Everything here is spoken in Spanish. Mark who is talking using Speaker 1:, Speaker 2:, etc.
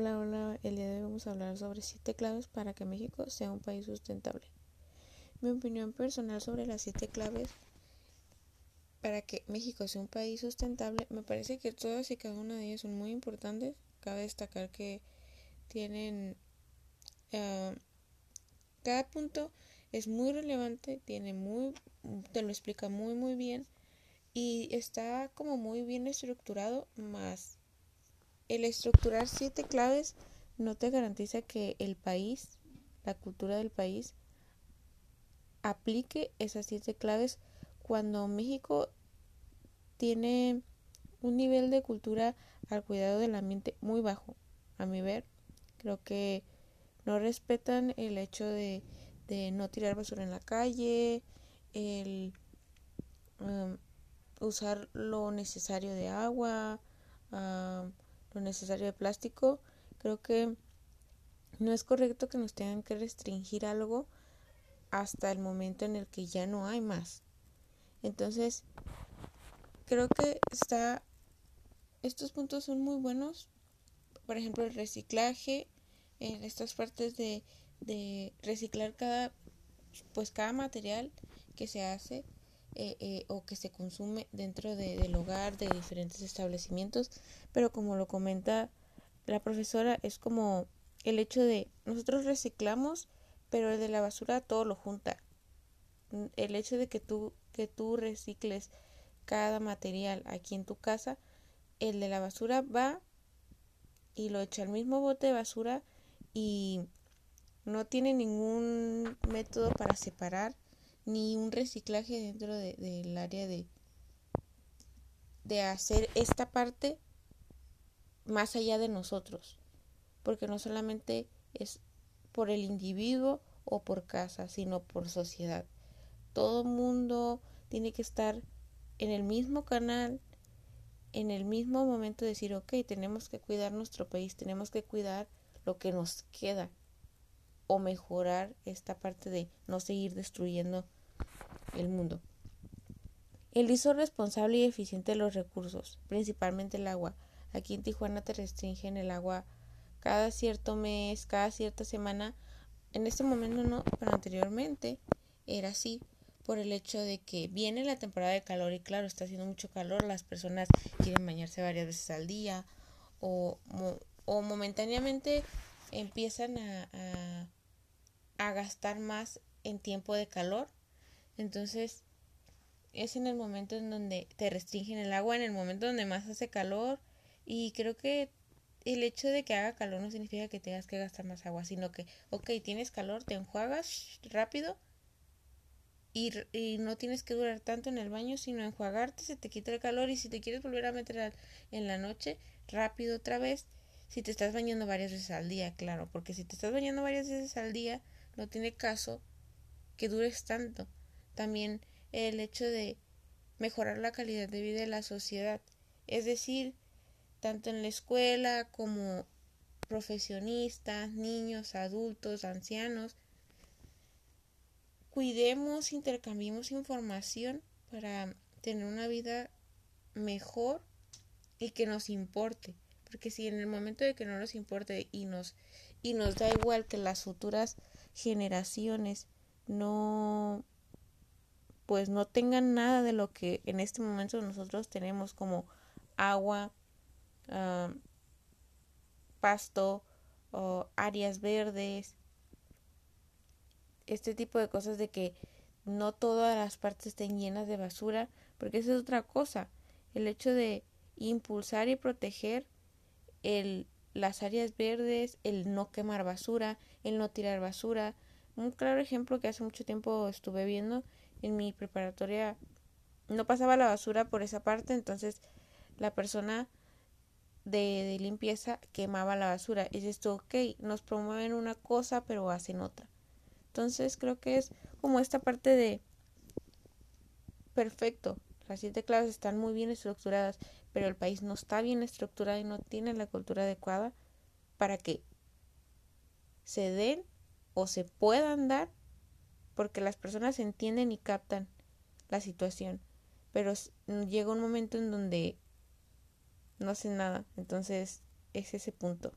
Speaker 1: Hola, hola, el día de hoy vamos a hablar sobre siete claves para que México sea un país sustentable. Mi opinión personal sobre las siete claves para que México sea un país sustentable, me parece que todas y cada una de ellas son muy importantes. Cabe destacar que tienen uh, cada punto es muy relevante, tiene muy, te lo explica muy muy bien y está como muy bien estructurado, más el estructurar siete claves no te garantiza que el país, la cultura del país, aplique esas siete claves cuando México tiene un nivel de cultura al cuidado del ambiente muy bajo, a mi ver. Creo que no respetan el hecho de, de no tirar basura en la calle, el um, usar lo necesario de agua, um, lo necesario de plástico, creo que no es correcto que nos tengan que restringir algo hasta el momento en el que ya no hay más. Entonces, creo que está estos puntos son muy buenos. Por ejemplo, el reciclaje en estas partes de, de reciclar cada pues cada material que se hace eh, eh, o que se consume dentro de, del hogar de diferentes establecimientos pero como lo comenta la profesora es como el hecho de nosotros reciclamos pero el de la basura todo lo junta. El hecho de que tú que tú recicles cada material aquí en tu casa el de la basura va y lo echa al mismo bote de basura y no tiene ningún método para separar ni un reciclaje dentro de, del área de, de hacer esta parte más allá de nosotros, porque no solamente es por el individuo o por casa, sino por sociedad. Todo mundo tiene que estar en el mismo canal, en el mismo momento de decir, ok, tenemos que cuidar nuestro país, tenemos que cuidar lo que nos queda o mejorar esta parte de no seguir destruyendo el mundo. El uso responsable y eficiente de los recursos, principalmente el agua. Aquí en Tijuana te restringen el agua cada cierto mes, cada cierta semana. En este momento no, pero anteriormente era así por el hecho de que viene la temporada de calor y claro, está haciendo mucho calor, las personas quieren bañarse varias veces al día o, o momentáneamente empiezan a, a, a gastar más en tiempo de calor. Entonces, es en el momento en donde te restringen el agua, en el momento donde más hace calor. Y creo que el hecho de que haga calor no significa que tengas que gastar más agua, sino que, ok, tienes calor, te enjuagas rápido y, y, no tienes que durar tanto en el baño, sino enjuagarte, se te quita el calor. Y si te quieres volver a meter en la noche, rápido otra vez, si te estás bañando varias veces al día, claro, porque si te estás bañando varias veces al día, no tiene caso que dures tanto. También el hecho de mejorar la calidad de vida de la sociedad, es decir, tanto en la escuela como profesionistas, niños, adultos, ancianos, cuidemos, intercambiemos información para tener una vida mejor y que nos importe, porque si en el momento de que no nos importe y nos y nos da igual que las futuras generaciones no pues no tengan nada de lo que en este momento nosotros tenemos como agua, uh, pasto, o áreas verdes, este tipo de cosas de que no todas las partes estén llenas de basura, porque esa es otra cosa, el hecho de impulsar y proteger el, las áreas verdes, el no quemar basura, el no tirar basura. Un claro ejemplo que hace mucho tiempo estuve viendo en mi preparatoria no pasaba la basura por esa parte, entonces la persona de, limpieza quemaba la basura. Y esto, ok, nos promueven una cosa pero hacen otra. Entonces creo que es como esta parte de perfecto. Las siete claves están muy bien estructuradas, pero el país no está bien estructurado y no tiene la cultura adecuada para que se den o se puedan dar porque las personas entienden y captan la situación, pero llega un momento en donde no hacen nada, entonces es ese punto.